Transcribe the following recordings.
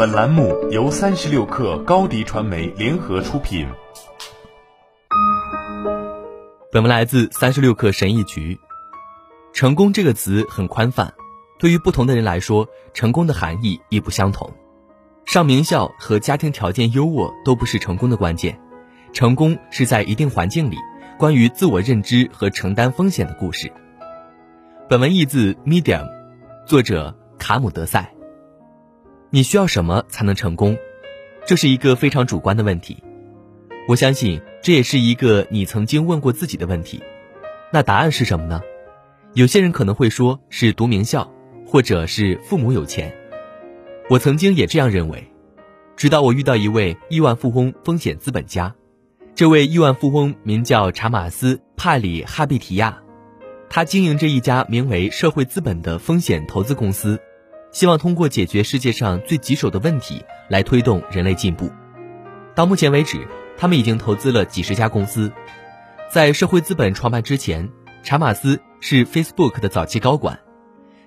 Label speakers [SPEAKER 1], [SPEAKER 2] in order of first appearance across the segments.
[SPEAKER 1] 本栏目由三十六氪高低传媒联合出品。
[SPEAKER 2] 本文来自三十六氪神译局。成功这个词很宽泛，对于不同的人来说，成功的含义亦不相同。上名校和家庭条件优渥都不是成功的关键，成功是在一定环境里，关于自我认知和承担风险的故事。本文译自 Medium，作者卡姆德塞。你需要什么才能成功？这是一个非常主观的问题。我相信这也是一个你曾经问过自己的问题。那答案是什么呢？有些人可能会说是读名校，或者是父母有钱。我曾经也这样认为，直到我遇到一位亿万富翁风险资本家。这位亿万富翁名叫查马斯·帕里哈比提亚，他经营着一家名为社会资本的风险投资公司。希望通过解决世界上最棘手的问题来推动人类进步。到目前为止，他们已经投资了几十家公司。在社会资本创办之前，查马斯是 Facebook 的早期高管。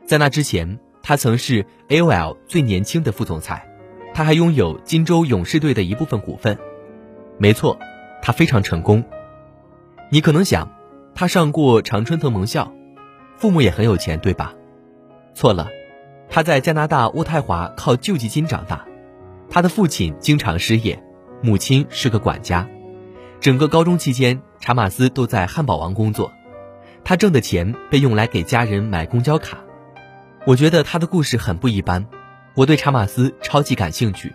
[SPEAKER 2] 在那之前，他曾是 AOL 最年轻的副总裁。他还拥有金州勇士队的一部分股份。没错，他非常成功。你可能想，他上过常春藤盟校，父母也很有钱，对吧？错了。他在加拿大渥太华靠救济金长大，他的父亲经常失业，母亲是个管家。整个高中期间，查马斯都在汉堡王工作，他挣的钱被用来给家人买公交卡。我觉得他的故事很不一般，我对查马斯超级感兴趣，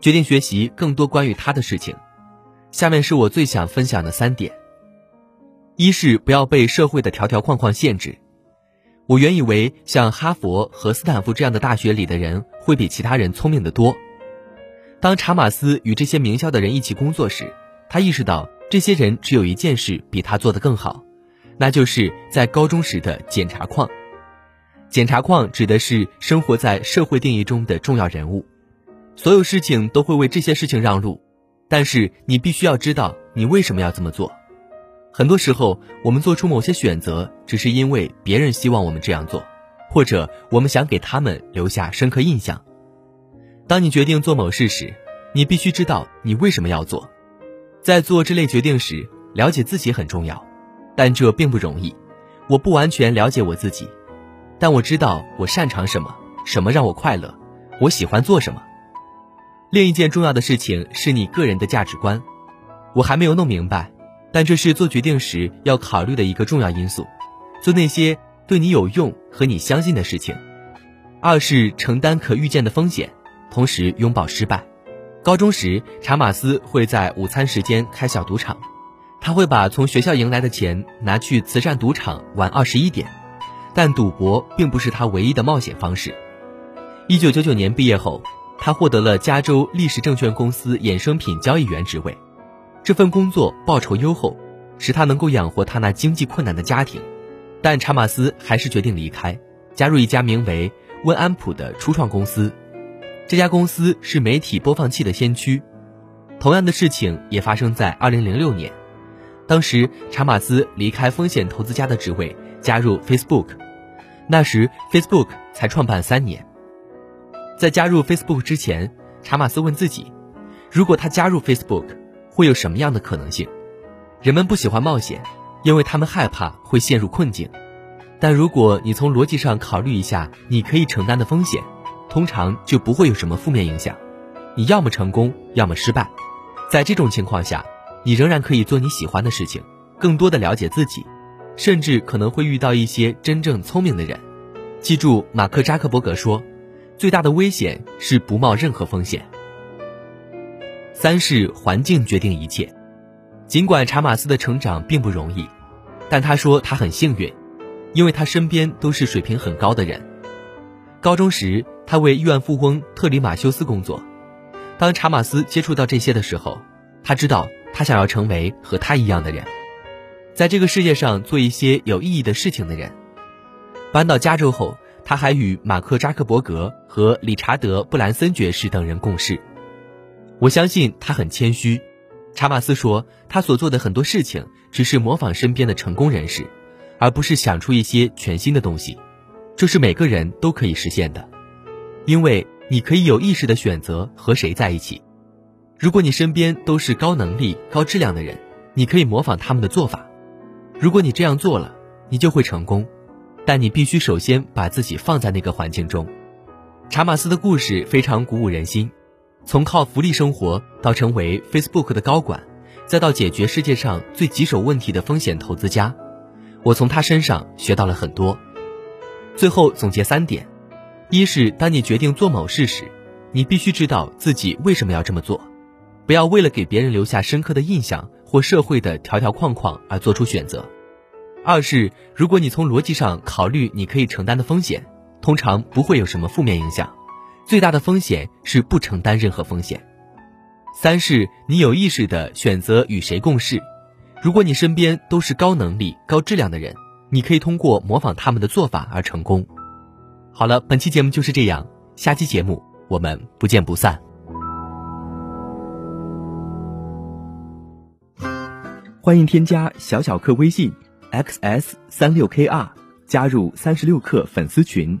[SPEAKER 2] 决定学习更多关于他的事情。下面是我最想分享的三点：一是不要被社会的条条框框限制。我原以为像哈佛和斯坦福这样的大学里的人会比其他人聪明得多。当查马斯与这些名校的人一起工作时，他意识到这些人只有一件事比他做得更好，那就是在高中时的检查框。检查框指的是生活在社会定义中的重要人物，所有事情都会为这些事情让路，但是你必须要知道你为什么要这么做。很多时候，我们做出某些选择，只是因为别人希望我们这样做，或者我们想给他们留下深刻印象。当你决定做某事时，你必须知道你为什么要做。在做这类决定时，了解自己很重要，但这并不容易。我不完全了解我自己，但我知道我擅长什么，什么让我快乐，我喜欢做什么。另一件重要的事情是你个人的价值观，我还没有弄明白。但这是做决定时要考虑的一个重要因素，做那些对你有用和你相信的事情。二是承担可预见的风险，同时拥抱失败。高中时，查马斯会在午餐时间开小赌场，他会把从学校赢来的钱拿去慈善赌场玩二十一点。但赌博并不是他唯一的冒险方式。一九九九年毕业后，他获得了加州历史证券公司衍生品交易员职位。这份工作报酬优厚，使他能够养活他那经济困难的家庭，但查马斯还是决定离开，加入一家名为温安普的初创公司。这家公司是媒体播放器的先驱。同样的事情也发生在2006年，当时查马斯离开风险投资家的职位，加入 Facebook。那时 Facebook 才创办三年。在加入 Facebook 之前，查马斯问自己：如果他加入 Facebook。会有什么样的可能性？人们不喜欢冒险，因为他们害怕会陷入困境。但如果你从逻辑上考虑一下，你可以承担的风险，通常就不会有什么负面影响。你要么成功，要么失败。在这种情况下，你仍然可以做你喜欢的事情，更多的了解自己，甚至可能会遇到一些真正聪明的人。记住，马克扎克伯格说：“最大的危险是不冒任何风险。”三是环境决定一切，尽管查马斯的成长并不容易，但他说他很幸运，因为他身边都是水平很高的人。高中时，他为亿万富翁特里马修斯工作。当查马斯接触到这些的时候，他知道他想要成为和他一样的人，在这个世界上做一些有意义的事情的人。搬到加州后，他还与马克扎克伯格和理查德布兰森爵士等人共事。我相信他很谦虚，查马斯说，他所做的很多事情只是模仿身边的成功人士，而不是想出一些全新的东西，这是每个人都可以实现的，因为你可以有意识的选择和谁在一起。如果你身边都是高能力、高质量的人，你可以模仿他们的做法。如果你这样做了，你就会成功。但你必须首先把自己放在那个环境中。查马斯的故事非常鼓舞人心，从靠福利生活到成为 Facebook 的高管，再到解决世界上最棘手问题的风险投资家，我从他身上学到了很多。最后总结三点：一是当你决定做某事时，你必须知道自己为什么要这么做，不要为了给别人留下深刻的印象或社会的条条框框而做出选择。二是，如果你从逻辑上考虑你可以承担的风险，通常不会有什么负面影响。最大的风险是不承担任何风险。三是，你有意识的选择与谁共事。如果你身边都是高能力、高质量的人，你可以通过模仿他们的做法而成功。好了，本期节目就是这样，下期节目我们不见不散。
[SPEAKER 3] 欢迎添加小小客微信。xs 三六 kr 加入三十六氪粉丝群，